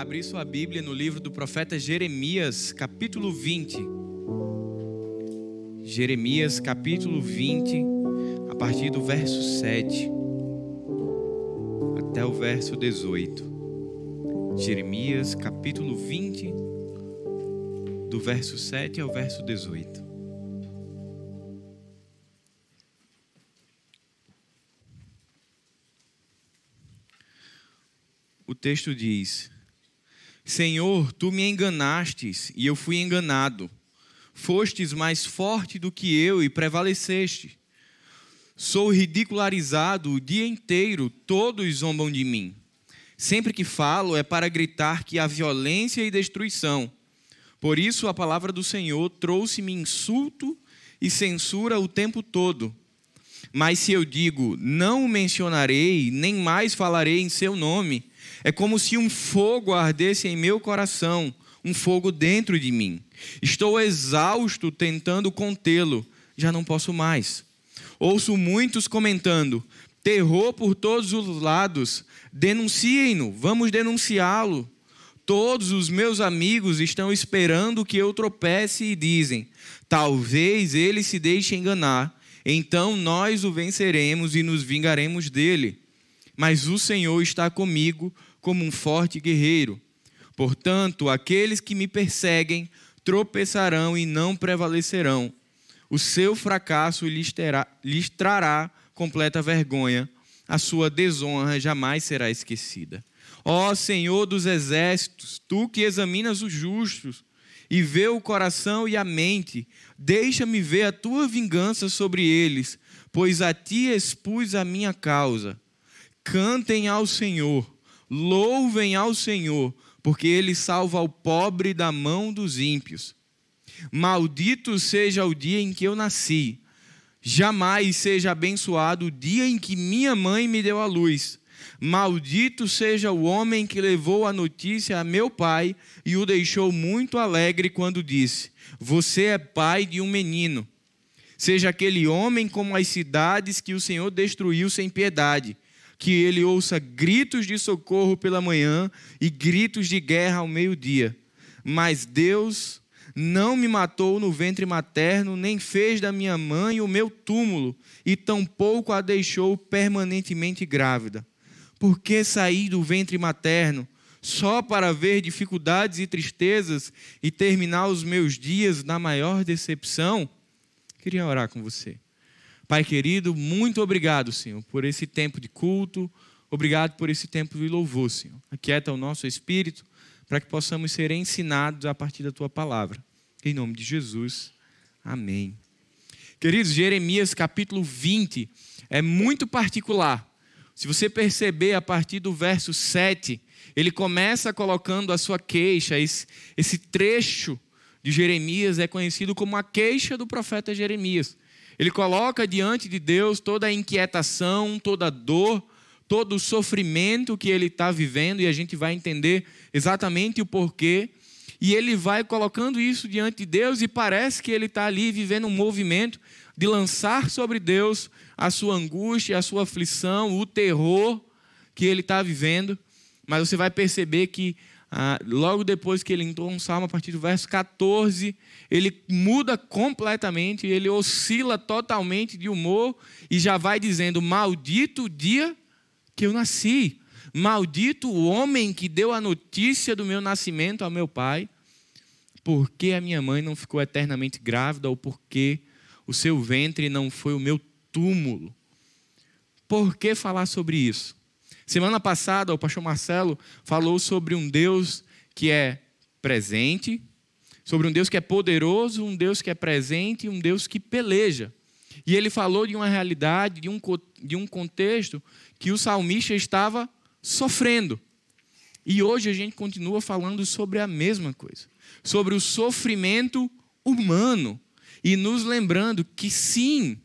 abrir sua Bíblia no livro do profeta Jeremias, capítulo 20. Jeremias, capítulo 20, a partir do verso 7 até o verso 18. Jeremias, capítulo 20, do verso 7 ao verso 18. O texto diz: Senhor, tu me enganastes e eu fui enganado. Fostes mais forte do que eu e prevaleceste. Sou ridicularizado o dia inteiro, todos zombam de mim. Sempre que falo é para gritar que há violência e destruição. Por isso a palavra do Senhor trouxe-me insulto e censura o tempo todo. Mas se eu digo, não o mencionarei, nem mais falarei em seu nome, é como se um fogo ardesse em meu coração, um fogo dentro de mim. Estou exausto tentando contê-lo, já não posso mais. Ouço muitos comentando: terror por todos os lados, denunciem-no, vamos denunciá-lo. Todos os meus amigos estão esperando que eu tropece e dizem: talvez ele se deixe enganar, então nós o venceremos e nos vingaremos dele. Mas o Senhor está comigo como um forte guerreiro. Portanto, aqueles que me perseguem tropeçarão e não prevalecerão. O seu fracasso lhes, terá, lhes trará completa vergonha. A sua desonra jamais será esquecida. Ó Senhor dos exércitos, tu que examinas os justos e vê o coração e a mente, deixa-me ver a tua vingança sobre eles, pois a ti expus a minha causa. Cantem ao Senhor Louvem ao Senhor, porque ele salva o pobre da mão dos ímpios. Maldito seja o dia em que eu nasci. Jamais seja abençoado o dia em que minha mãe me deu a luz. Maldito seja o homem que levou a notícia a meu pai e o deixou muito alegre quando disse: Você é pai de um menino. Seja aquele homem como as cidades que o Senhor destruiu sem piedade que ele ouça gritos de socorro pela manhã e gritos de guerra ao meio-dia. Mas Deus não me matou no ventre materno, nem fez da minha mãe o meu túmulo, e tampouco a deixou permanentemente grávida. Por que saí do ventre materno? Só para ver dificuldades e tristezas e terminar os meus dias na maior decepção? Queria orar com você. Pai querido, muito obrigado, Senhor, por esse tempo de culto, obrigado por esse tempo de louvor, Senhor. Aquieta o nosso espírito para que possamos ser ensinados a partir da tua palavra. Em nome de Jesus, amém. Queridos, Jeremias capítulo 20 é muito particular. Se você perceber a partir do verso 7, ele começa colocando a sua queixa, esse, esse trecho de Jeremias é conhecido como a queixa do profeta Jeremias. Ele coloca diante de Deus toda a inquietação, toda a dor, todo o sofrimento que ele está vivendo, e a gente vai entender exatamente o porquê. E ele vai colocando isso diante de Deus, e parece que ele está ali vivendo um movimento de lançar sobre Deus a sua angústia, a sua aflição, o terror que ele está vivendo. Mas você vai perceber que ah, logo depois que ele entrou um salmo, a partir do verso 14, ele muda completamente, ele oscila totalmente de humor e já vai dizendo: Maldito o dia que eu nasci, maldito o homem que deu a notícia do meu nascimento ao meu pai, porque a minha mãe não ficou eternamente grávida ou porque o seu ventre não foi o meu túmulo. Por que falar sobre isso? Semana passada, o pastor Marcelo falou sobre um Deus que é presente, sobre um Deus que é poderoso, um Deus que é presente e um Deus que peleja. E ele falou de uma realidade, de um, de um contexto que o salmista estava sofrendo. E hoje a gente continua falando sobre a mesma coisa, sobre o sofrimento humano e nos lembrando que sim,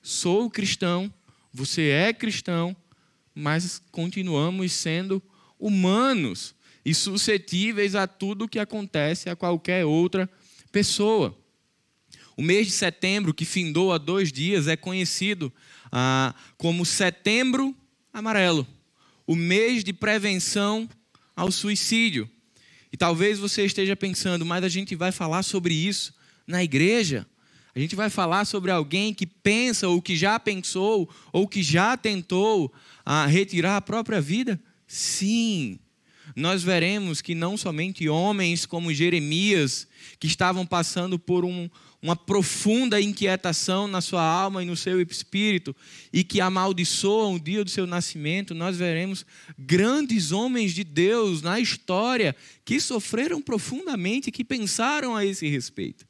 sou cristão, você é cristão, mas continuamos sendo humanos e suscetíveis a tudo que acontece a qualquer outra pessoa. O mês de setembro, que findou há dois dias, é conhecido ah, como Setembro Amarelo o mês de prevenção ao suicídio. E talvez você esteja pensando, mas a gente vai falar sobre isso na igreja? A gente vai falar sobre alguém que pensa, ou que já pensou, ou que já tentou a retirar a própria vida? Sim. Nós veremos que não somente homens como Jeremias, que estavam passando por um, uma profunda inquietação na sua alma e no seu espírito, e que amaldiçoam o dia do seu nascimento, nós veremos grandes homens de Deus na história que sofreram profundamente, que pensaram a esse respeito.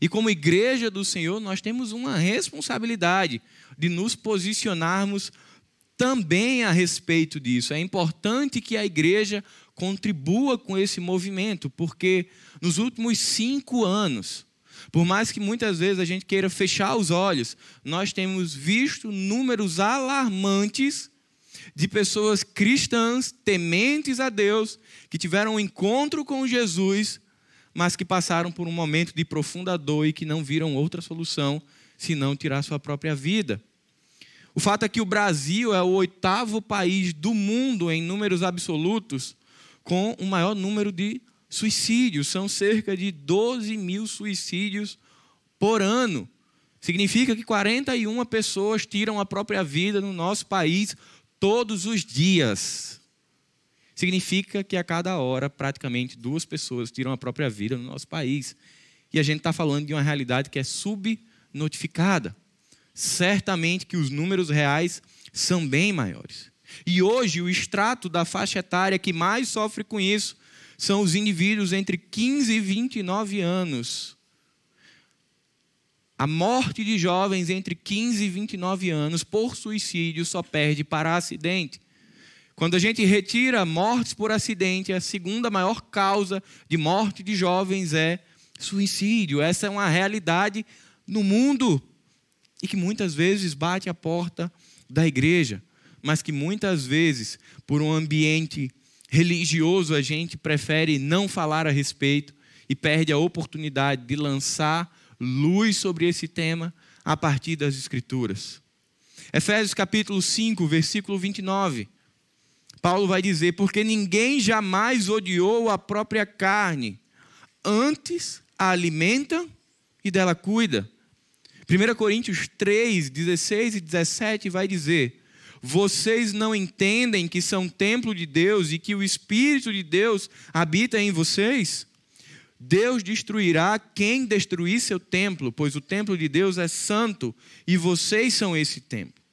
E como igreja do Senhor, nós temos uma responsabilidade de nos posicionarmos também a respeito disso. É importante que a igreja contribua com esse movimento, porque nos últimos cinco anos, por mais que muitas vezes a gente queira fechar os olhos, nós temos visto números alarmantes de pessoas cristãs, tementes a Deus, que tiveram um encontro com Jesus, mas que passaram por um momento de profunda dor e que não viram outra solução senão tirar sua própria vida. O fato é que o Brasil é o oitavo país do mundo em números absolutos com o maior número de suicídios. São cerca de 12 mil suicídios por ano. Significa que 41 pessoas tiram a própria vida no nosso país todos os dias. Significa que a cada hora, praticamente duas pessoas tiram a própria vida no nosso país. E a gente está falando de uma realidade que é subnotificada certamente que os números reais são bem maiores. E hoje, o extrato da faixa etária que mais sofre com isso são os indivíduos entre 15 e 29 anos. A morte de jovens entre 15 e 29 anos por suicídio só perde para acidente. Quando a gente retira mortes por acidente, a segunda maior causa de morte de jovens é suicídio. Essa é uma realidade no mundo e que muitas vezes bate a porta da igreja, mas que muitas vezes, por um ambiente religioso, a gente prefere não falar a respeito e perde a oportunidade de lançar luz sobre esse tema a partir das Escrituras. Efésios capítulo 5, versículo 29. Paulo vai dizer: Porque ninguém jamais odiou a própria carne, antes a alimenta e dela cuida 1 Coríntios 3, 16 e 17 vai dizer: Vocês não entendem que são templo de Deus e que o Espírito de Deus habita em vocês? Deus destruirá quem destruir seu templo, pois o templo de Deus é santo e vocês são esse templo.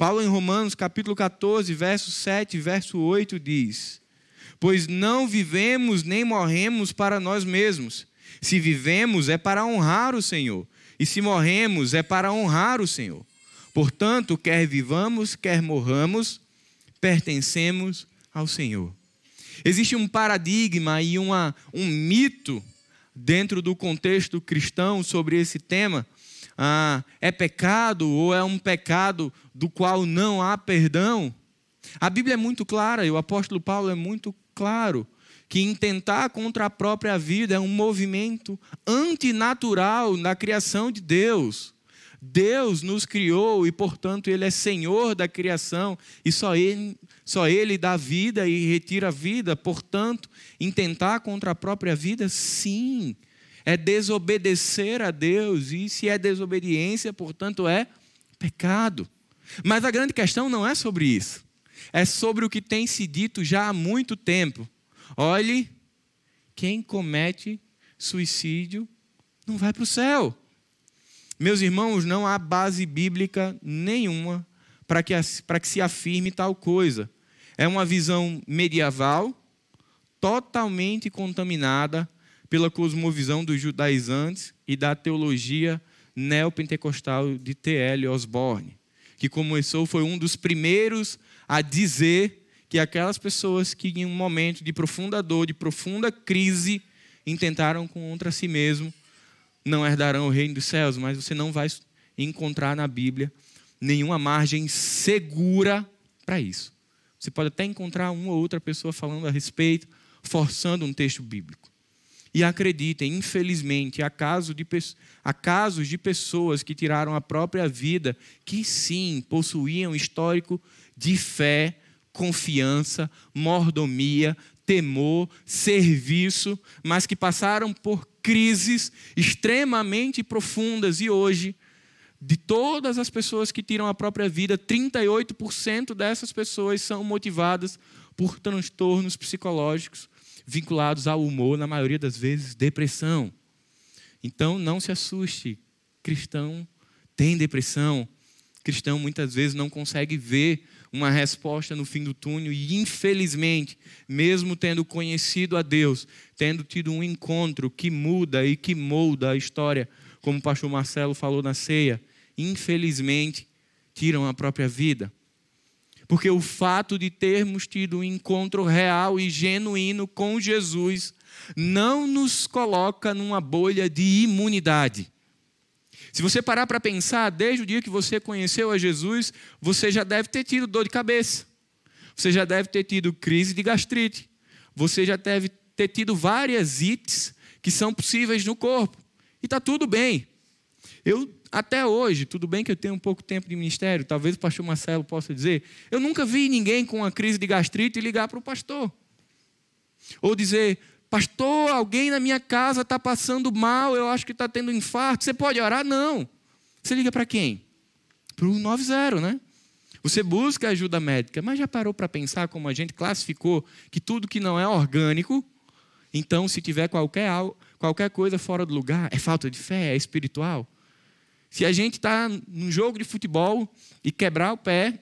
Paulo, em Romanos, capítulo 14, verso 7 verso 8, diz: Pois não vivemos nem morremos para nós mesmos. Se vivemos, é para honrar o Senhor. E se morremos, é para honrar o Senhor. Portanto, quer vivamos, quer morramos, pertencemos ao Senhor. Existe um paradigma e uma, um mito dentro do contexto cristão sobre esse tema. Ah, é pecado ou é um pecado do qual não há perdão? A Bíblia é muito clara e o apóstolo Paulo é muito claro que intentar contra a própria vida é um movimento antinatural na criação de Deus. Deus nos criou e, portanto, Ele é Senhor da criação e só Ele, só Ele dá vida e retira a vida. Portanto, intentar contra a própria vida, sim, é desobedecer a Deus e, se é desobediência, portanto, é pecado. Mas a grande questão não é sobre isso, é sobre o que tem se dito já há muito tempo Olhe, quem comete suicídio não vai para o céu. Meus irmãos, não há base bíblica nenhuma para que, para que se afirme tal coisa. É uma visão medieval, totalmente contaminada pela cosmovisão dos judaizantes e da teologia neopentecostal de T.L. Osborne, que começou, foi um dos primeiros a dizer que aquelas pessoas que em um momento de profunda dor, de profunda crise, intentaram contra si mesmo, não herdarão o reino dos céus, mas você não vai encontrar na Bíblia nenhuma margem segura para isso. Você pode até encontrar uma ou outra pessoa falando a respeito, forçando um texto bíblico. E acreditem, infelizmente, há, caso de, há casos de pessoas que tiraram a própria vida, que sim, possuíam histórico de fé confiança, mordomia, temor, serviço, mas que passaram por crises extremamente profundas. E hoje, de todas as pessoas que tiram a própria vida, 38% dessas pessoas são motivadas por transtornos psicológicos vinculados ao humor, na maioria das vezes, depressão. Então, não se assuste, cristão tem depressão, cristão muitas vezes não consegue ver uma resposta no fim do túnel e, infelizmente, mesmo tendo conhecido a Deus, tendo tido um encontro que muda e que molda a história, como o pastor Marcelo falou na ceia, infelizmente, tiram a própria vida. Porque o fato de termos tido um encontro real e genuíno com Jesus não nos coloca numa bolha de imunidade. Se você parar para pensar, desde o dia que você conheceu a Jesus, você já deve ter tido dor de cabeça. Você já deve ter tido crise de gastrite. Você já deve ter tido várias ites que são possíveis no corpo. E está tudo bem. Eu, até hoje, tudo bem que eu tenho um pouco tempo de ministério, talvez o pastor Marcelo possa dizer, eu nunca vi ninguém com uma crise de gastrite ligar para o pastor. Ou dizer, Pastor, alguém na minha casa está passando mal, eu acho que está tendo infarto. Você pode orar? Não. Você liga para quem? Para o 90, né? Você busca ajuda médica, mas já parou para pensar como a gente classificou que tudo que não é orgânico, então se tiver qualquer, qualquer coisa fora do lugar, é falta de fé, é espiritual? Se a gente está num jogo de futebol e quebrar o pé,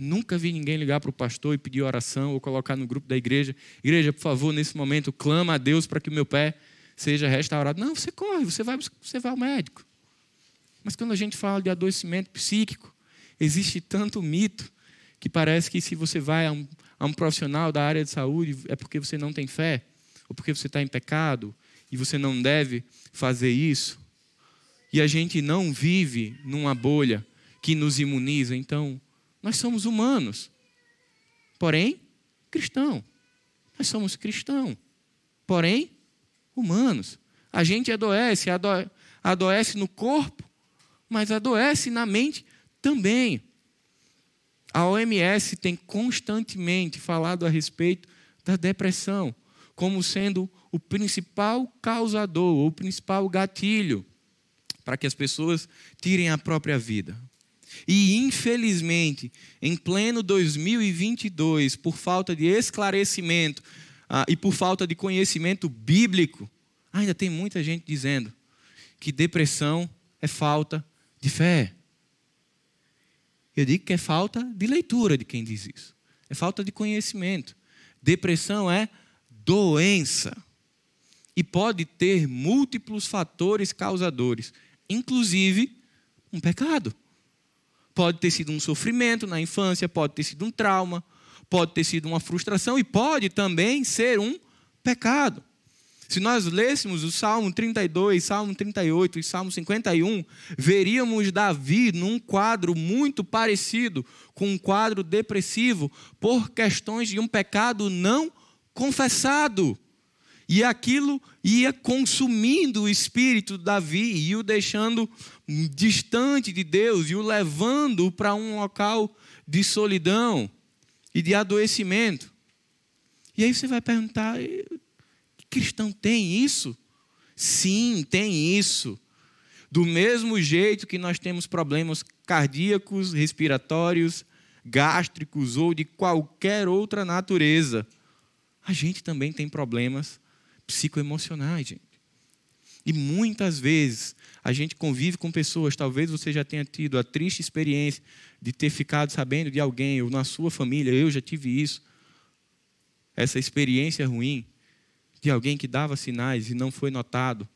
Nunca vi ninguém ligar para o pastor e pedir oração ou colocar no grupo da igreja. Igreja, por favor, nesse momento, clama a Deus para que o meu pé seja restaurado. Não, você corre, você vai, você vai ao médico. Mas quando a gente fala de adoecimento psíquico, existe tanto mito que parece que se você vai a um, a um profissional da área de saúde é porque você não tem fé, ou porque você está em pecado e você não deve fazer isso. E a gente não vive numa bolha que nos imuniza. Então, nós somos humanos, porém cristão. Nós somos cristão, porém humanos. A gente adoece, adoece no corpo, mas adoece na mente também. A OMS tem constantemente falado a respeito da depressão como sendo o principal causador, ou o principal gatilho para que as pessoas tirem a própria vida. E, infelizmente, em pleno 2022, por falta de esclarecimento ah, e por falta de conhecimento bíblico, ainda tem muita gente dizendo que depressão é falta de fé. Eu digo que é falta de leitura de quem diz isso. É falta de conhecimento. Depressão é doença. E pode ter múltiplos fatores causadores, inclusive um pecado. Pode ter sido um sofrimento na infância, pode ter sido um trauma, pode ter sido uma frustração e pode também ser um pecado. Se nós lêssemos o Salmo 32, Salmo 38 e Salmo 51, veríamos Davi num quadro muito parecido com um quadro depressivo por questões de um pecado não confessado. E aquilo ia consumindo o espírito de Davi e o deixando distante de Deus e o levando para um local de solidão e de adoecimento. E aí você vai perguntar: cristão tem isso? Sim, tem isso. Do mesmo jeito que nós temos problemas cardíacos, respiratórios, gástricos ou de qualquer outra natureza, a gente também tem problemas psicoemocionais, gente. E muitas vezes a gente convive com pessoas, talvez você já tenha tido a triste experiência de ter ficado sabendo de alguém, ou na sua família, eu já tive isso. Essa experiência ruim de alguém que dava sinais e não foi notado,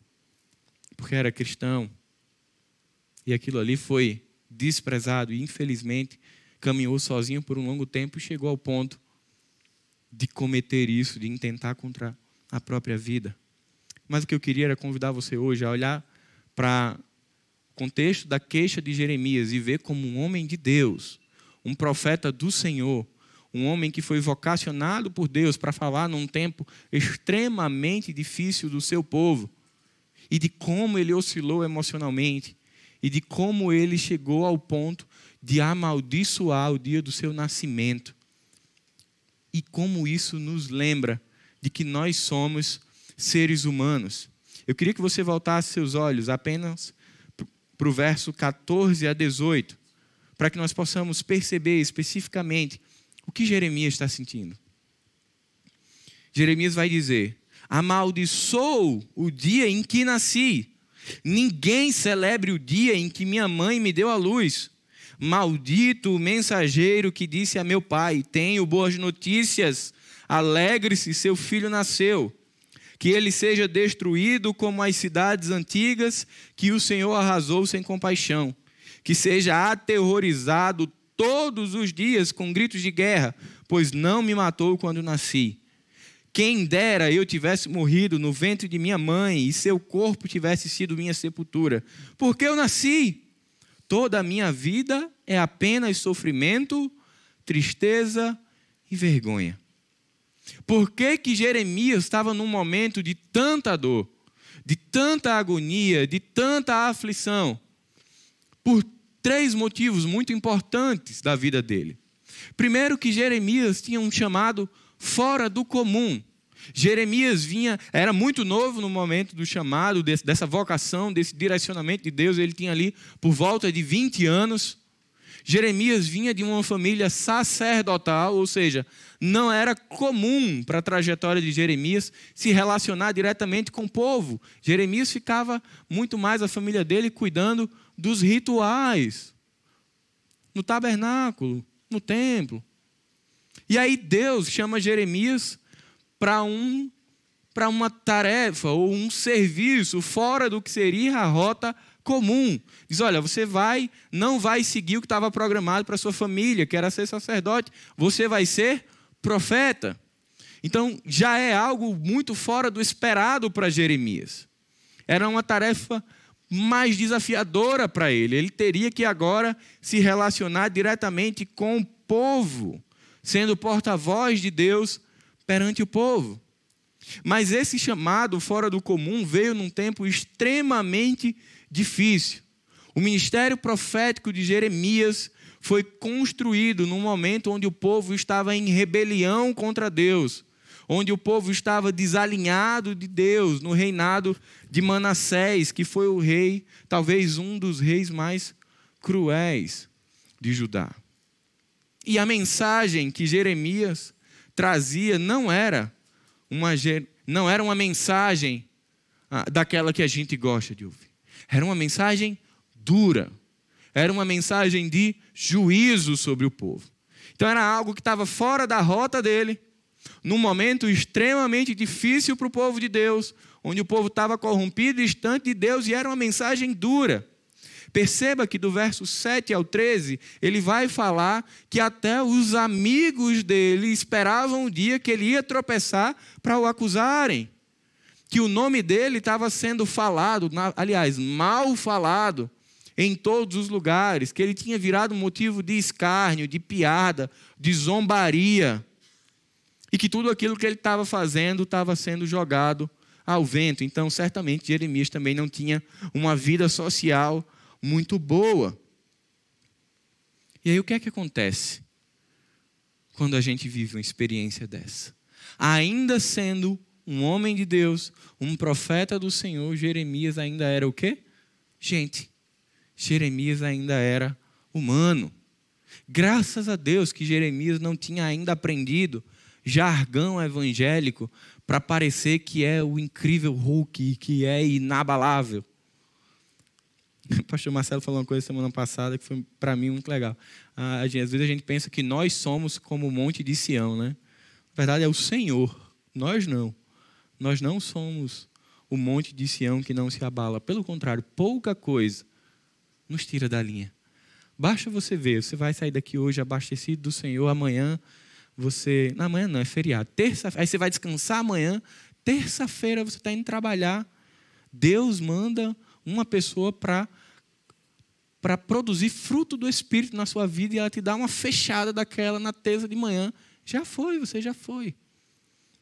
porque era cristão. E aquilo ali foi desprezado e, infelizmente, caminhou sozinho por um longo tempo e chegou ao ponto de cometer isso, de intentar contra a própria vida. Mas o que eu queria era convidar você hoje a olhar para o contexto da queixa de Jeremias e ver como um homem de Deus, um profeta do Senhor, um homem que foi vocacionado por Deus para falar num tempo extremamente difícil do seu povo, e de como ele oscilou emocionalmente, e de como ele chegou ao ponto de amaldiçoar o dia do seu nascimento. e como isso nos lembra de que nós somos seres humanos. Eu queria que você voltasse seus olhos apenas para o verso 14 a 18, para que nós possamos perceber especificamente o que Jeremias está sentindo. Jeremias vai dizer: Amaldiçoou o dia em que nasci. Ninguém celebre o dia em que minha mãe me deu a luz. Maldito o mensageiro que disse a meu pai: Tenho boas notícias, alegre-se, seu filho nasceu. Que ele seja destruído como as cidades antigas que o Senhor arrasou sem compaixão. Que seja aterrorizado todos os dias com gritos de guerra, pois não me matou quando nasci. Quem dera eu tivesse morrido no ventre de minha mãe e seu corpo tivesse sido minha sepultura. Porque eu nasci. Toda a minha vida é apenas sofrimento, tristeza e vergonha. Por que, que Jeremias estava num momento de tanta dor, de tanta agonia, de tanta aflição? Por três motivos muito importantes da vida dele. Primeiro, que Jeremias tinha um chamado fora do comum. Jeremias vinha, era muito novo no momento do chamado, desse, dessa vocação, desse direcionamento de Deus. Ele tinha ali por volta de 20 anos. Jeremias vinha de uma família sacerdotal, ou seja, não era comum para a trajetória de Jeremias se relacionar diretamente com o povo. Jeremias ficava muito mais a família dele cuidando dos rituais, no tabernáculo, no templo. E aí Deus chama Jeremias para um para uma tarefa ou um serviço fora do que seria a rota comum. Diz: olha, você vai, não vai seguir o que estava programado para sua família, que era ser sacerdote. Você vai ser profeta. Então já é algo muito fora do esperado para Jeremias. Era uma tarefa mais desafiadora para ele. Ele teria que agora se relacionar diretamente com o povo sendo porta-voz de Deus perante o povo. Mas esse chamado fora do comum veio num tempo extremamente difícil. O ministério profético de Jeremias foi construído num momento onde o povo estava em rebelião contra Deus, onde o povo estava desalinhado de Deus, no reinado de Manassés, que foi o rei, talvez um dos reis mais cruéis de Judá. E a mensagem que Jeremias trazia não era uma, não era uma mensagem ah, daquela que a gente gosta de ouvir. Era uma mensagem dura. Era uma mensagem de juízo sobre o povo. Então era algo que estava fora da rota dele, num momento extremamente difícil para o povo de Deus, onde o povo estava corrompido, distante de Deus, e era uma mensagem dura. Perceba que do verso 7 ao 13, ele vai falar que até os amigos dele esperavam o dia que ele ia tropeçar para o acusarem. Que o nome dele estava sendo falado, aliás, mal falado, em todos os lugares, que ele tinha virado motivo de escárnio, de piada, de zombaria. E que tudo aquilo que ele estava fazendo estava sendo jogado ao vento. Então, certamente, Jeremias também não tinha uma vida social muito boa. E aí o que é que acontece quando a gente vive uma experiência dessa? Ainda sendo um homem de Deus, um profeta do Senhor, Jeremias ainda era o quê? Gente, Jeremias ainda era humano. Graças a Deus que Jeremias não tinha ainda aprendido jargão evangélico para parecer que é o incrível Hulk, que é inabalável. O pastor Marcelo falou uma coisa semana passada que foi para mim muito legal. Às vezes a gente pensa que nós somos como o monte de Sião, né? Na verdade é o Senhor, nós não. Nós não somos o monte de Sião que não se abala. Pelo contrário, pouca coisa nos tira da linha. Basta você ver, você vai sair daqui hoje abastecido do Senhor, amanhã você. Não, amanhã não, é feriado. Terça, aí você vai descansar amanhã, terça-feira você está indo trabalhar. Deus manda uma pessoa para para produzir fruto do Espírito na sua vida e ela te dá uma fechada daquela na tesa de manhã. Já foi, você já foi.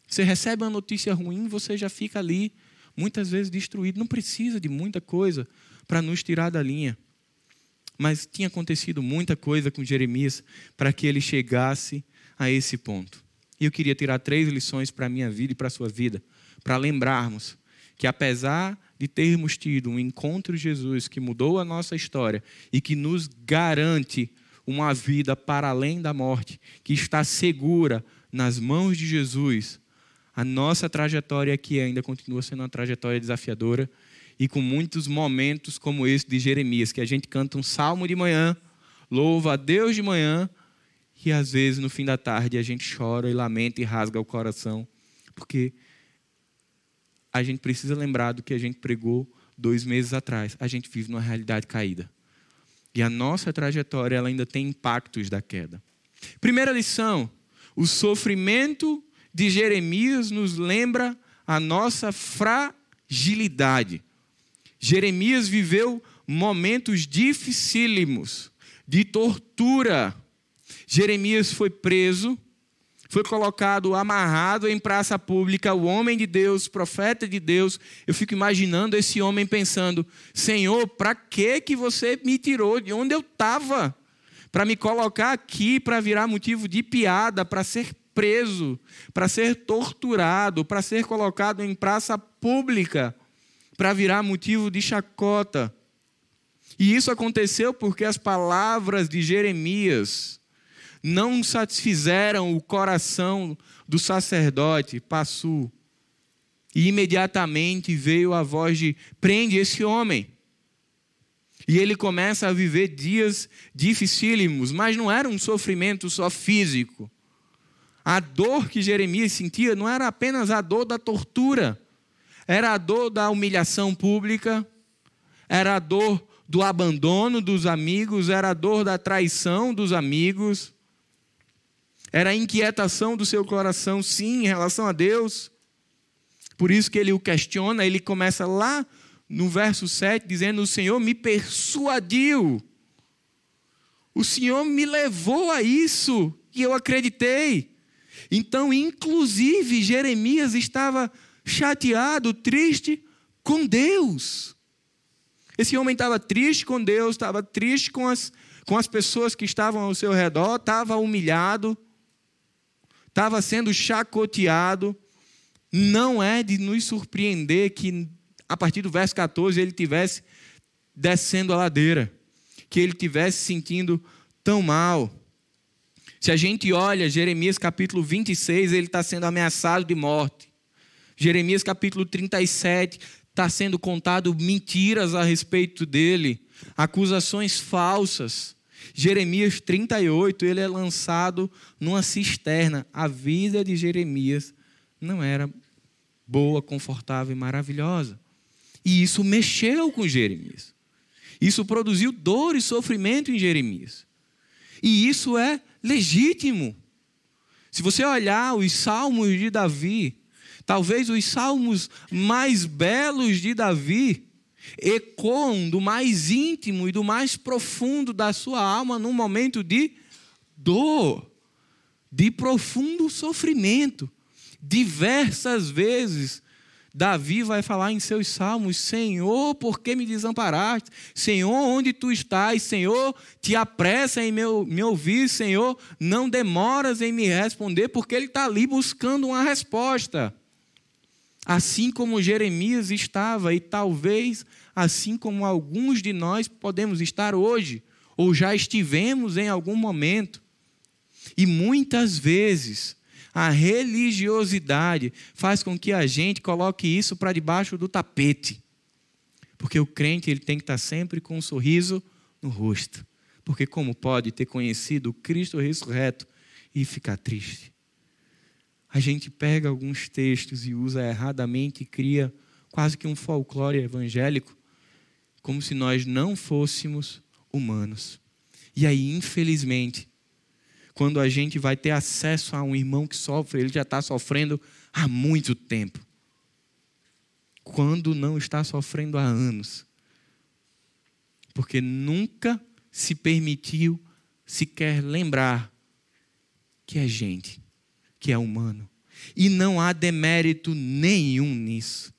Você recebe uma notícia ruim, você já fica ali, muitas vezes destruído. Não precisa de muita coisa para nos tirar da linha. Mas tinha acontecido muita coisa com Jeremias para que ele chegasse a esse ponto. E eu queria tirar três lições para a minha vida e para a sua vida, para lembrarmos que apesar de termos tido um encontro Jesus que mudou a nossa história e que nos garante uma vida para além da morte, que está segura nas mãos de Jesus, a nossa trajetória aqui ainda continua sendo uma trajetória desafiadora e com muitos momentos como esse de Jeremias, que a gente canta um salmo de manhã, louva a Deus de manhã e às vezes no fim da tarde a gente chora e lamenta e rasga o coração, porque a gente precisa lembrar do que a gente pregou dois meses atrás. A gente vive numa realidade caída. E a nossa trajetória ela ainda tem impactos da queda. Primeira lição: o sofrimento de Jeremias nos lembra a nossa fragilidade. Jeremias viveu momentos dificílimos de tortura. Jeremias foi preso, foi colocado amarrado em praça pública, o homem de Deus, profeta de Deus. Eu fico imaginando esse homem pensando: Senhor, para que que você me tirou de onde eu estava? Para me colocar aqui, para virar motivo de piada, para ser preso, para ser torturado, para ser colocado em praça pública, para virar motivo de chacota. E isso aconteceu porque as palavras de Jeremias não satisfizeram o coração do sacerdote Passu. E imediatamente veio a voz de: prende esse homem. E ele começa a viver dias dificílimos, mas não era um sofrimento só físico. A dor que Jeremias sentia não era apenas a dor da tortura, era a dor da humilhação pública, era a dor do abandono dos amigos, era a dor da traição dos amigos, era a inquietação do seu coração, sim, em relação a Deus. Por isso que ele o questiona, ele começa lá no verso 7 dizendo: O Senhor me persuadiu, o Senhor me levou a isso e eu acreditei. Então, inclusive, Jeremias estava chateado, triste com Deus. Esse homem estava triste com Deus, estava triste com as, com as pessoas que estavam ao seu redor, estava humilhado, estava sendo chacoteado. Não é de nos surpreender que, a partir do verso 14, ele tivesse descendo a ladeira, que ele tivesse sentindo tão mal. Se a gente olha Jeremias capítulo 26, ele está sendo ameaçado de morte. Jeremias capítulo 37, está sendo contado mentiras a respeito dele, acusações falsas. Jeremias 38, ele é lançado numa cisterna. A vida de Jeremias não era boa, confortável e maravilhosa. E isso mexeu com Jeremias. Isso produziu dor e sofrimento em Jeremias. E isso é legítimo. Se você olhar os salmos de Davi, talvez os salmos mais belos de Davi ecoam do mais íntimo e do mais profundo da sua alma num momento de dor, de profundo sofrimento. Diversas vezes Davi vai falar em seus salmos: Senhor, por que me desamparaste? Senhor, onde tu estás? Senhor, te apressa em me ouvir. Senhor, não demoras em me responder, porque ele está ali buscando uma resposta. Assim como Jeremias estava, e talvez assim como alguns de nós podemos estar hoje, ou já estivemos em algum momento. E muitas vezes a religiosidade faz com que a gente coloque isso para debaixo do tapete. Porque o crente ele tem que estar sempre com um sorriso no rosto. Porque como pode ter conhecido o Cristo ressurreto e ficar triste? A gente pega alguns textos e usa erradamente e cria quase que um folclore evangélico, como se nós não fôssemos humanos. E aí, infelizmente, quando a gente vai ter acesso a um irmão que sofre, ele já está sofrendo há muito tempo. Quando não está sofrendo há anos. Porque nunca se permitiu sequer lembrar que é gente, que é humano. E não há demérito nenhum nisso.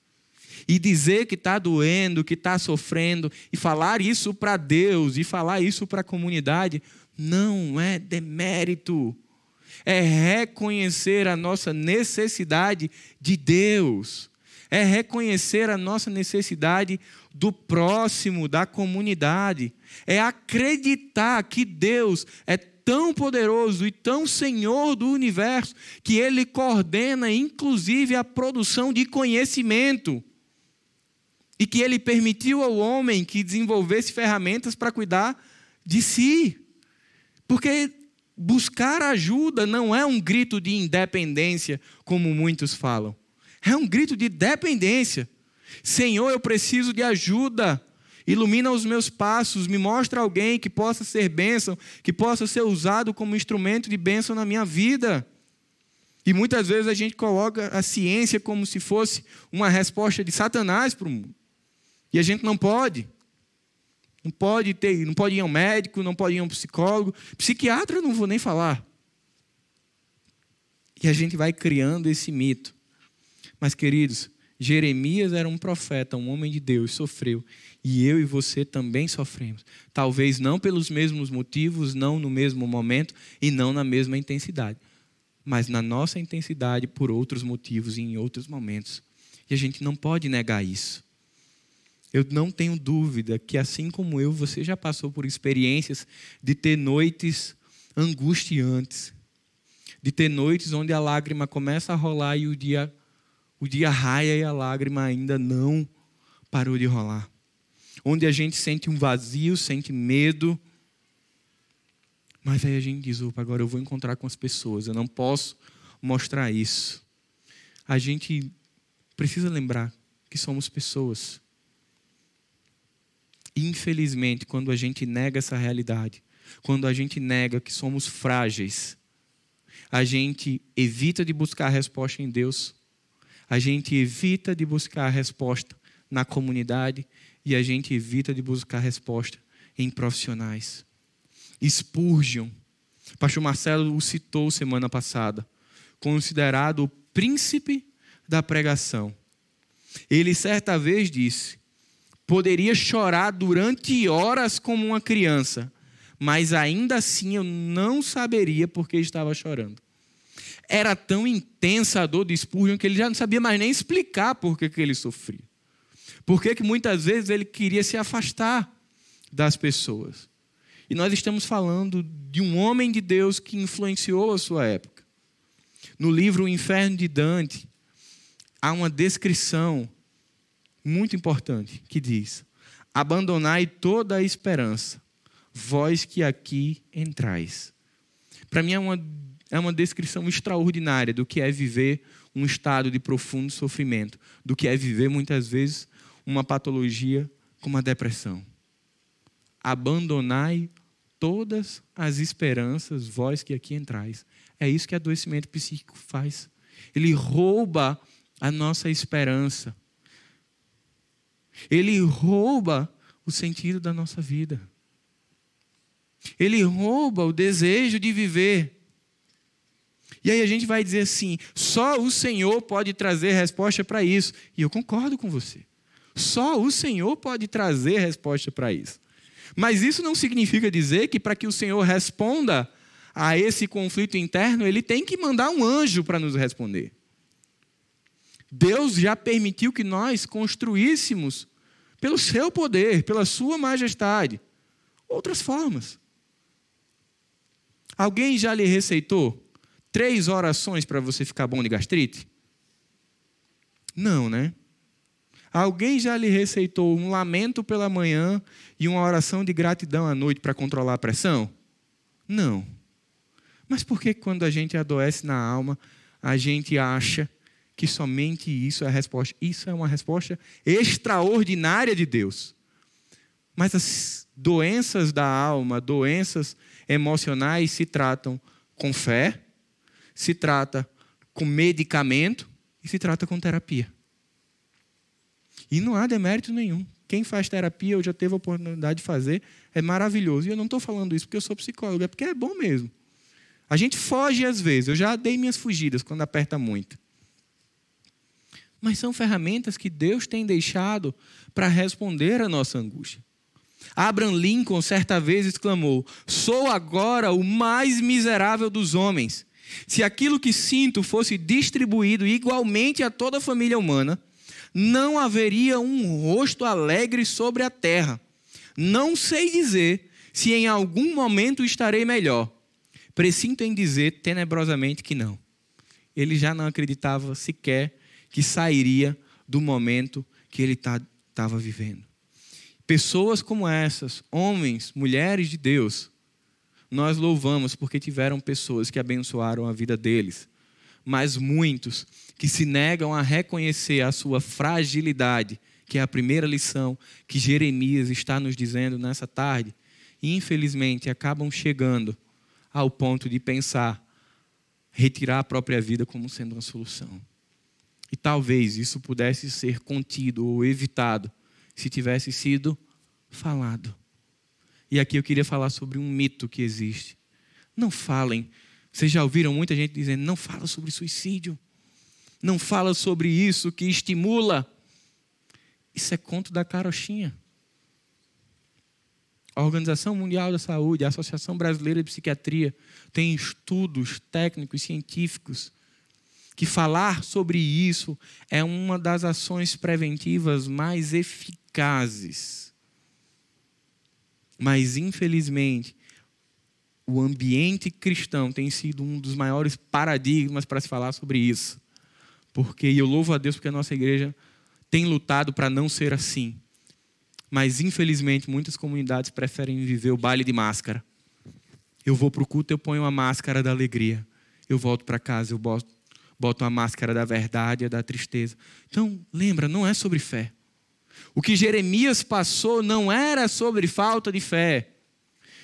E dizer que está doendo, que está sofrendo, e falar isso para Deus, e falar isso para a comunidade, não é demérito. é reconhecer a nossa necessidade de Deus, é reconhecer a nossa necessidade do próximo, da comunidade, é acreditar que Deus é tão poderoso e tão senhor do universo que ele coordena inclusive a produção de conhecimento. E que ele permitiu ao homem que desenvolvesse ferramentas para cuidar de si. Porque buscar ajuda não é um grito de independência, como muitos falam. É um grito de dependência. Senhor, eu preciso de ajuda. Ilumina os meus passos, me mostra alguém que possa ser bênção, que possa ser usado como instrumento de bênção na minha vida. E muitas vezes a gente coloca a ciência como se fosse uma resposta de Satanás para o mundo. E a gente não pode. Não pode ter, não pode ir ao médico, não pode ir ao psicólogo, psiquiatra não vou nem falar. E a gente vai criando esse mito. Mas queridos, Jeremias era um profeta, um homem de Deus, sofreu. E eu e você também sofremos. Talvez não pelos mesmos motivos, não no mesmo momento e não na mesma intensidade. Mas na nossa intensidade por outros motivos e em outros momentos. E a gente não pode negar isso. Eu não tenho dúvida que, assim como eu, você já passou por experiências de ter noites angustiantes, de ter noites onde a lágrima começa a rolar e o dia, o dia raia e a lágrima ainda não parou de rolar. Onde a gente sente um vazio, sente medo, mas aí a gente diz: opa, agora eu vou encontrar com as pessoas, eu não posso mostrar isso. A gente precisa lembrar que somos pessoas Infelizmente, quando a gente nega essa realidade, quando a gente nega que somos frágeis, a gente evita de buscar a resposta em Deus, a gente evita de buscar a resposta na comunidade e a gente evita de buscar a resposta em profissionais. Spurgeon, pastor Marcelo o citou semana passada, considerado o príncipe da pregação. Ele certa vez disse Poderia chorar durante horas como uma criança, mas ainda assim eu não saberia por que estava chorando. Era tão intensa a dor do Spurgeon que ele já não sabia mais nem explicar por que, que ele sofria. Por que, que muitas vezes ele queria se afastar das pessoas. E nós estamos falando de um homem de Deus que influenciou a sua época. No livro O Inferno de Dante, há uma descrição muito importante que diz: Abandonai toda a esperança, vós que aqui entrais. Para mim é uma, é uma descrição extraordinária do que é viver um estado de profundo sofrimento, do que é viver muitas vezes uma patologia como a depressão. Abandonai todas as esperanças, vós que aqui entrais. É isso que adoecimento psíquico faz. Ele rouba a nossa esperança. Ele rouba o sentido da nossa vida. Ele rouba o desejo de viver. E aí a gente vai dizer assim: só o Senhor pode trazer resposta para isso. E eu concordo com você. Só o Senhor pode trazer resposta para isso. Mas isso não significa dizer que para que o Senhor responda a esse conflito interno, ele tem que mandar um anjo para nos responder. Deus já permitiu que nós construíssemos, pelo seu poder, pela sua majestade, outras formas. Alguém já lhe receitou três orações para você ficar bom de gastrite? Não, né? Alguém já lhe receitou um lamento pela manhã e uma oração de gratidão à noite para controlar a pressão? Não. Mas por que quando a gente adoece na alma, a gente acha que somente isso é a resposta. Isso é uma resposta extraordinária de Deus. Mas as doenças da alma, doenças emocionais, se tratam com fé, se trata com medicamento e se trata com terapia. E não há demérito nenhum. Quem faz terapia, eu já teve a oportunidade de fazer, é maravilhoso. E eu não estou falando isso porque eu sou psicólogo, é porque é bom mesmo. A gente foge às vezes, eu já dei minhas fugidas quando aperta muito mas são ferramentas que Deus tem deixado para responder à nossa angústia. Abraham Lincoln certa vez exclamou: Sou agora o mais miserável dos homens, Se aquilo que sinto fosse distribuído igualmente a toda a família humana, não haveria um rosto alegre sobre a terra. Não sei dizer se em algum momento estarei melhor. Presinto em dizer tenebrosamente que não. Ele já não acreditava sequer que sairia do momento que ele estava tá, vivendo. Pessoas como essas, homens, mulheres de Deus, nós louvamos porque tiveram pessoas que abençoaram a vida deles. Mas muitos que se negam a reconhecer a sua fragilidade, que é a primeira lição que Jeremias está nos dizendo nessa tarde, infelizmente acabam chegando ao ponto de pensar retirar a própria vida como sendo uma solução. E talvez isso pudesse ser contido ou evitado se tivesse sido falado. E aqui eu queria falar sobre um mito que existe. Não falem. Vocês já ouviram muita gente dizendo: não fala sobre suicídio. Não fala sobre isso que estimula. Isso é conto da carochinha. A Organização Mundial da Saúde, a Associação Brasileira de Psiquiatria, tem estudos técnicos, científicos, que falar sobre isso é uma das ações preventivas mais eficazes. Mas, infelizmente, o ambiente cristão tem sido um dos maiores paradigmas para se falar sobre isso. Porque eu louvo a Deus porque a nossa igreja tem lutado para não ser assim. Mas, infelizmente, muitas comunidades preferem viver o baile de máscara. Eu vou para o culto, eu ponho a máscara da alegria. Eu volto para casa, eu boto, boto a máscara da verdade e da tristeza. Então, lembra, não é sobre fé. O que Jeremias passou não era sobre falta de fé.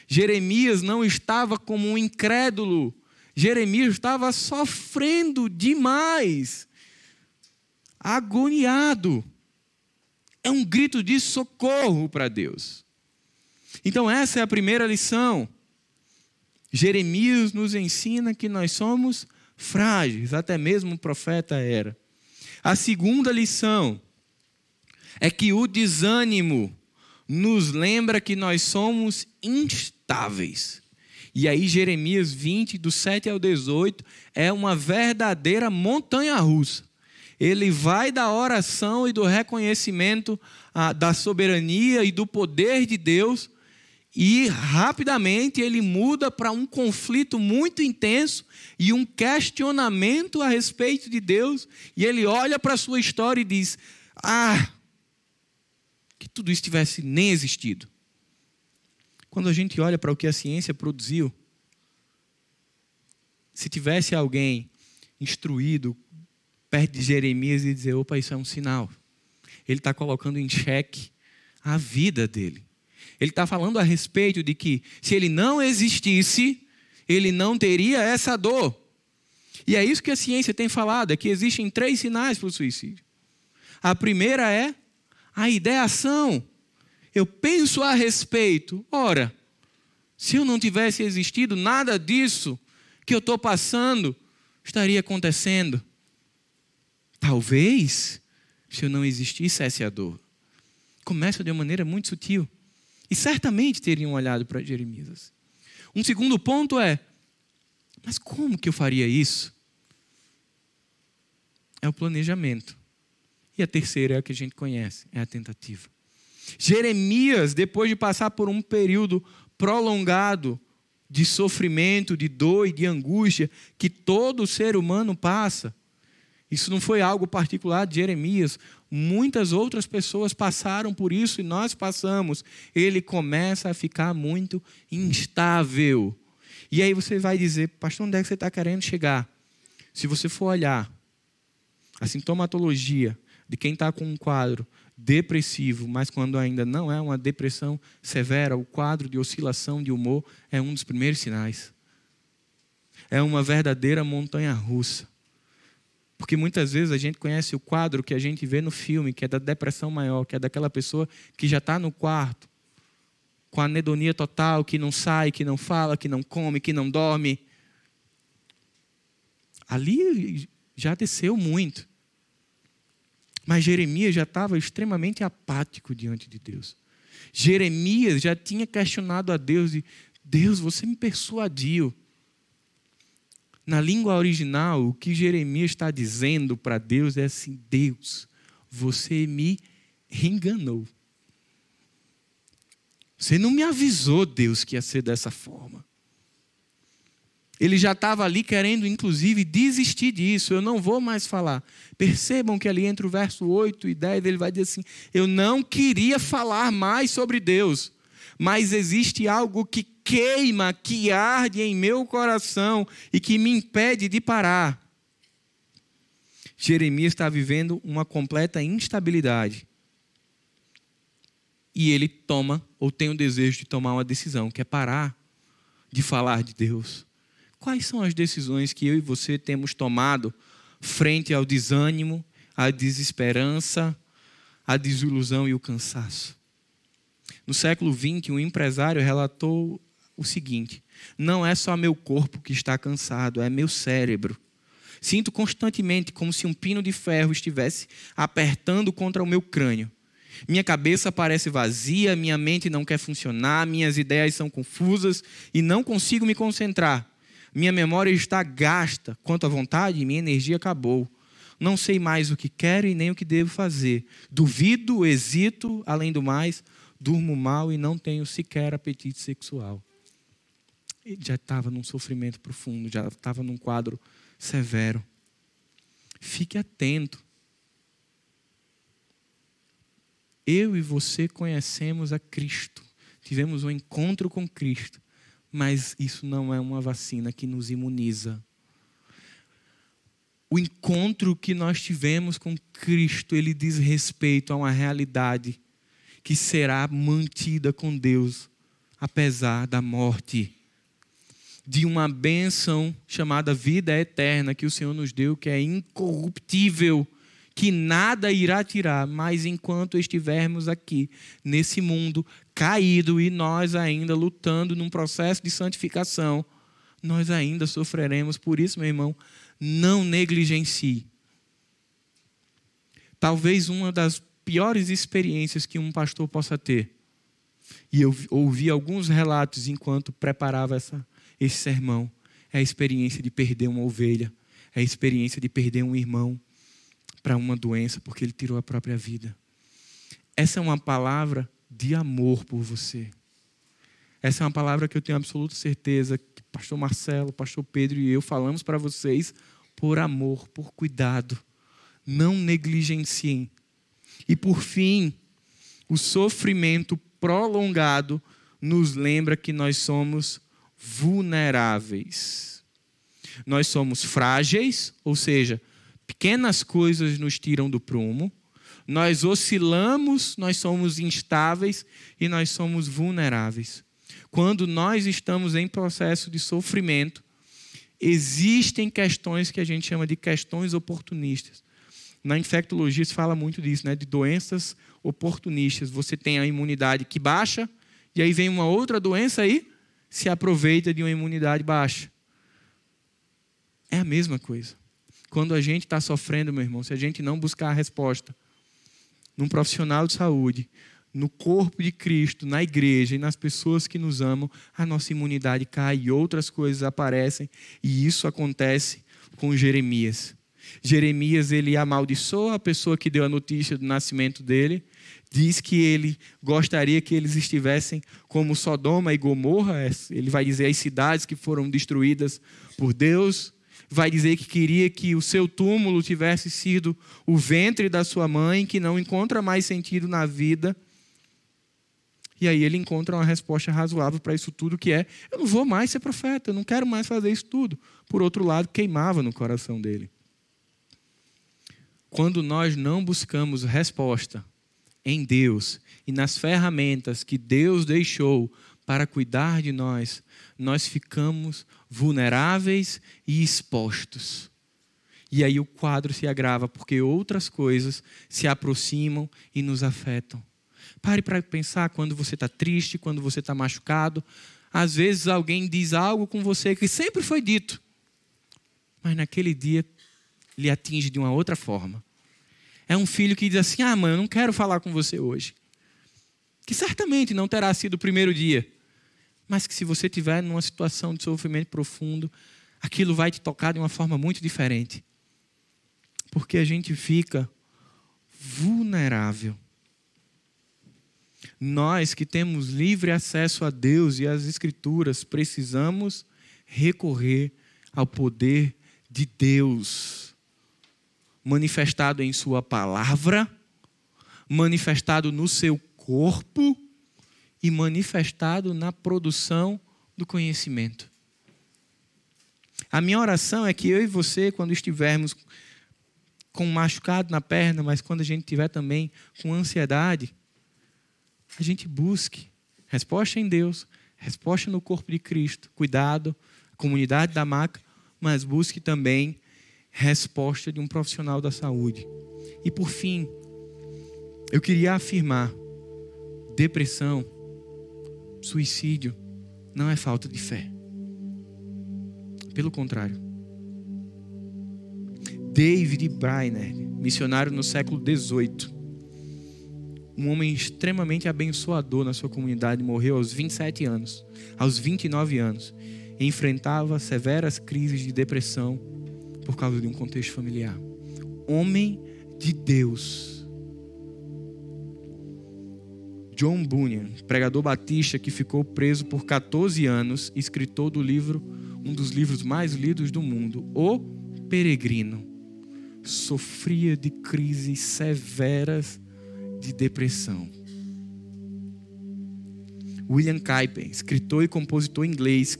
Jeremias não estava como um incrédulo. Jeremias estava sofrendo demais, agoniado é um grito de socorro para Deus. Então, essa é a primeira lição. Jeremias nos ensina que nós somos frágeis, até mesmo o profeta era. A segunda lição é que o desânimo nos lembra que nós somos instáveis. E aí, Jeremias 20, do 7 ao 18, é uma verdadeira montanha russa ele vai da oração e do reconhecimento ah, da soberania e do poder de Deus, e rapidamente ele muda para um conflito muito intenso e um questionamento a respeito de Deus, e ele olha para a sua história e diz: Ah, que tudo isso tivesse nem existido. Quando a gente olha para o que a ciência produziu, se tivesse alguém instruído perto de Jeremias e dizer: opa, isso é um sinal. Ele está colocando em xeque a vida dele. Ele está falando a respeito de que se ele não existisse, ele não teria essa dor. E é isso que a ciência tem falado: é que existem três sinais para o suicídio. A primeira é a ideação. Eu penso a respeito. Ora, se eu não tivesse existido, nada disso que eu estou passando estaria acontecendo. Talvez, se eu não existisse, essa é dor. Começa de uma maneira muito sutil. E certamente teriam olhado para Jeremias. Um segundo ponto é: mas como que eu faria isso? É o planejamento. E a terceira é a que a gente conhece, é a tentativa. Jeremias, depois de passar por um período prolongado de sofrimento, de dor e de angústia que todo ser humano passa, isso não foi algo particular de Jeremias. Muitas outras pessoas passaram por isso e nós passamos. Ele começa a ficar muito instável. E aí você vai dizer, pastor, onde é que você está querendo chegar? Se você for olhar a sintomatologia de quem está com um quadro depressivo, mas quando ainda não é uma depressão severa, o quadro de oscilação de humor é um dos primeiros sinais. É uma verdadeira montanha russa. Porque muitas vezes a gente conhece o quadro que a gente vê no filme, que é da depressão maior, que é daquela pessoa que já está no quarto, com a anedonia total, que não sai, que não fala, que não come, que não dorme. Ali já desceu muito. Mas Jeremias já estava extremamente apático diante de Deus. Jeremias já tinha questionado a Deus e Deus, você me persuadiu Na língua original, o que Jeremias está dizendo para Deus é assim: Deus, você me enganou. Você não me avisou, Deus, que ia ser dessa forma. Ele já estava ali querendo, inclusive, desistir disso. Eu não vou mais falar. Percebam que ali entre o verso 8 e 10 ele vai dizer assim: Eu não queria falar mais sobre Deus, mas existe algo que queima, que arde em meu coração e que me impede de parar. Jeremias está vivendo uma completa instabilidade. E ele toma, ou tem o desejo de tomar uma decisão, que é parar de falar de Deus. Quais são as decisões que eu e você temos tomado frente ao desânimo, à desesperança, à desilusão e o cansaço? No século XX, um empresário relatou o seguinte: não é só meu corpo que está cansado, é meu cérebro. Sinto constantemente como se um pino de ferro estivesse apertando contra o meu crânio. Minha cabeça parece vazia, minha mente não quer funcionar, minhas ideias são confusas e não consigo me concentrar. Minha memória está gasta. Quanto à vontade, minha energia acabou. Não sei mais o que quero e nem o que devo fazer. Duvido, hesito, além do mais, durmo mal e não tenho sequer apetite sexual. Ele já estava num sofrimento profundo, já estava num quadro severo. Fique atento. Eu e você conhecemos a Cristo. Tivemos um encontro com Cristo mas isso não é uma vacina que nos imuniza. O encontro que nós tivemos com Cristo, ele diz respeito a uma realidade que será mantida com Deus, apesar da morte. De uma bênção chamada vida eterna que o Senhor nos deu, que é incorruptível que nada irá tirar, mas enquanto estivermos aqui, nesse mundo caído e nós ainda lutando num processo de santificação, nós ainda sofreremos. Por isso, meu irmão, não negligencie. Talvez uma das piores experiências que um pastor possa ter. E eu ouvi alguns relatos enquanto preparava essa, esse sermão. É a experiência de perder uma ovelha, é a experiência de perder um irmão, para uma doença porque ele tirou a própria vida. Essa é uma palavra de amor por você. Essa é uma palavra que eu tenho absoluta certeza que pastor Marcelo, pastor Pedro e eu falamos para vocês por amor, por cuidado. Não negligenciem. E por fim, o sofrimento prolongado nos lembra que nós somos vulneráveis. Nós somos frágeis, ou seja, Pequenas coisas nos tiram do prumo. Nós oscilamos, nós somos instáveis e nós somos vulneráveis. Quando nós estamos em processo de sofrimento, existem questões que a gente chama de questões oportunistas. Na infectologia se fala muito disso, né? de doenças oportunistas. Você tem a imunidade que baixa, e aí vem uma outra doença aí, se aproveita de uma imunidade baixa. É a mesma coisa. Quando a gente está sofrendo, meu irmão, se a gente não buscar a resposta num profissional de saúde, no corpo de Cristo, na igreja e nas pessoas que nos amam, a nossa imunidade cai e outras coisas aparecem, e isso acontece com Jeremias. Jeremias ele amaldiçoa a pessoa que deu a notícia do nascimento dele, diz que ele gostaria que eles estivessem como Sodoma e Gomorra, ele vai dizer as cidades que foram destruídas por Deus vai dizer que queria que o seu túmulo tivesse sido o ventre da sua mãe, que não encontra mais sentido na vida. E aí ele encontra uma resposta razoável para isso tudo, que é: eu não vou mais ser profeta, eu não quero mais fazer isso tudo. Por outro lado, queimava no coração dele. Quando nós não buscamos resposta em Deus e nas ferramentas que Deus deixou para cuidar de nós, nós ficamos vulneráveis e expostos. E aí o quadro se agrava, porque outras coisas se aproximam e nos afetam. Pare para pensar quando você está triste, quando você está machucado. Às vezes alguém diz algo com você que sempre foi dito, mas naquele dia lhe atinge de uma outra forma. É um filho que diz assim: Ah, mãe, eu não quero falar com você hoje. Que certamente não terá sido o primeiro dia mas que se você tiver numa situação de sofrimento profundo, aquilo vai te tocar de uma forma muito diferente. Porque a gente fica vulnerável. Nós que temos livre acesso a Deus e às Escrituras, precisamos recorrer ao poder de Deus, manifestado em Sua palavra, manifestado no seu corpo e manifestado na produção do conhecimento. A minha oração é que eu e você, quando estivermos com um machucado na perna, mas quando a gente tiver também com ansiedade, a gente busque resposta em Deus, resposta no corpo de Cristo, cuidado, comunidade da maca, mas busque também resposta de um profissional da saúde. E por fim, eu queria afirmar: depressão, suicídio não é falta de fé. Pelo contrário. David Brainer, missionário no século XVIII, um homem extremamente abençoador na sua comunidade, morreu aos 27 anos, aos 29 anos, enfrentava severas crises de depressão por causa de um contexto familiar. Homem de Deus. John Bunyan, pregador batista que ficou preso por 14 anos, escritor do livro, um dos livros mais lidos do mundo, O Peregrino, sofria de crises severas de depressão. William Kuyper, escritor e compositor inglês,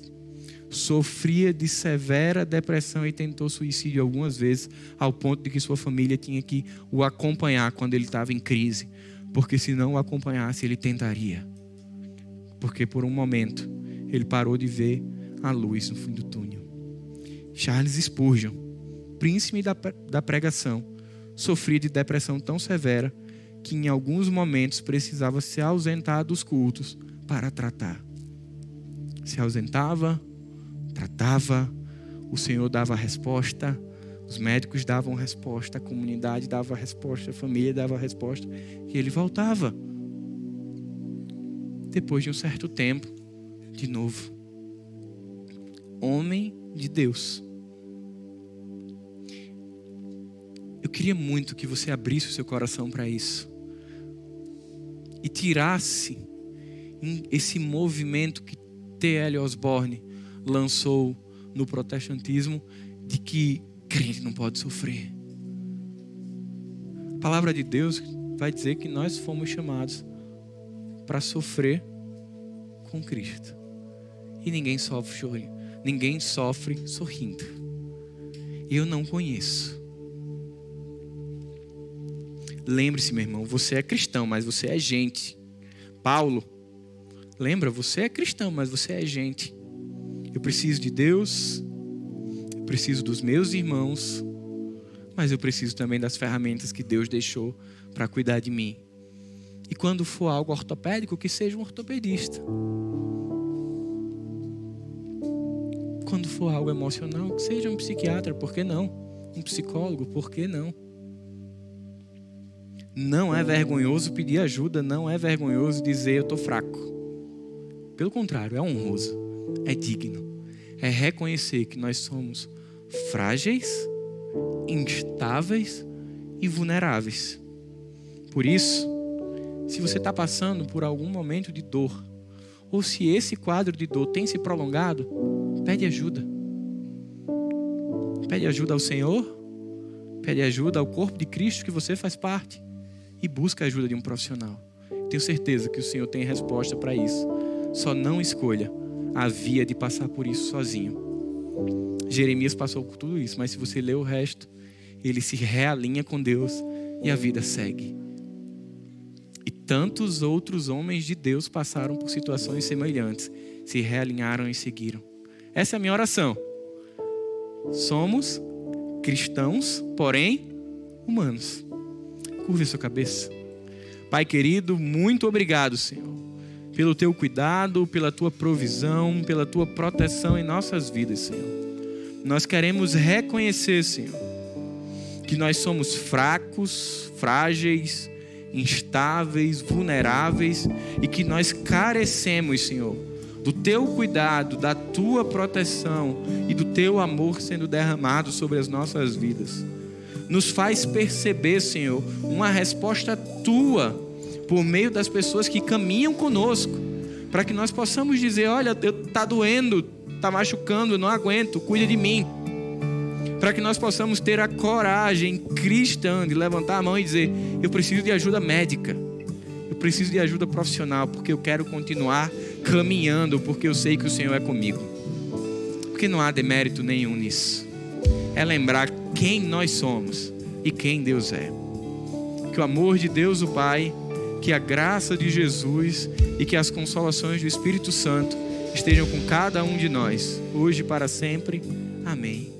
sofria de severa depressão e tentou suicídio algumas vezes, ao ponto de que sua família tinha que o acompanhar quando ele estava em crise, porque se não o acompanhasse, ele tentaria. Porque por um momento ele parou de ver a luz no fim do túnel. Charles Spurgeon, príncipe da, da pregação, sofria de depressão tão severa que em alguns momentos precisava se ausentar dos cultos para tratar. Se ausentava, tratava, o Senhor dava a resposta, os médicos davam resposta, a comunidade dava a resposta, a família dava a resposta, e ele voltava. Depois de um certo tempo, de novo. Homem de Deus. Eu queria muito que você abrisse o seu coração para isso e tirasse esse movimento que T.L. Osborne lançou no protestantismo de que crente não pode sofrer. A palavra de Deus vai dizer que nós fomos chamados para sofrer com Cristo. E ninguém sofre chorando, ninguém sofre sorrindo. Eu não conheço. Lembre-se, meu irmão, você é cristão, mas você é gente. Paulo, lembra, você é cristão, mas você é gente. Eu preciso de Deus, eu preciso dos meus irmãos, mas eu preciso também das ferramentas que Deus deixou para cuidar de mim. E quando for algo ortopédico, que seja um ortopedista. Quando for algo emocional, que seja um psiquiatra, por que não? Um psicólogo, por que não? Não é vergonhoso pedir ajuda, não é vergonhoso dizer eu estou fraco. Pelo contrário, é honroso é digno. É reconhecer que nós somos frágeis, instáveis e vulneráveis. Por isso, se você está passando por algum momento de dor, ou se esse quadro de dor tem se prolongado, pede ajuda. Pede ajuda ao Senhor, pede ajuda ao corpo de Cristo que você faz parte e busca a ajuda de um profissional. Tenho certeza que o Senhor tem resposta para isso. Só não escolha havia de passar por isso sozinho. Jeremias passou por tudo isso, mas se você ler o resto, ele se realinha com Deus e a vida segue. E tantos outros homens de Deus passaram por situações semelhantes, se realinharam e seguiram. Essa é a minha oração. Somos cristãos, porém humanos. Curve sua cabeça. Pai querido, muito obrigado, Senhor pelo teu cuidado, pela tua provisão, pela tua proteção em nossas vidas, Senhor. Nós queremos reconhecer, Senhor, que nós somos fracos, frágeis, instáveis, vulneráveis e que nós carecemos, Senhor, do teu cuidado, da tua proteção e do teu amor sendo derramado sobre as nossas vidas. Nos faz perceber, Senhor, uma resposta tua por meio das pessoas que caminham conosco, para que nós possamos dizer: olha, está doendo, está machucando, não aguento, cuida de mim. Para que nós possamos ter a coragem cristã de levantar a mão e dizer: eu preciso de ajuda médica, eu preciso de ajuda profissional, porque eu quero continuar caminhando, porque eu sei que o Senhor é comigo. Porque não há demérito nenhum nisso. É lembrar quem nós somos e quem Deus é. Que o amor de Deus, o Pai, que a graça de Jesus e que as consolações do Espírito Santo estejam com cada um de nós, hoje e para sempre. Amém.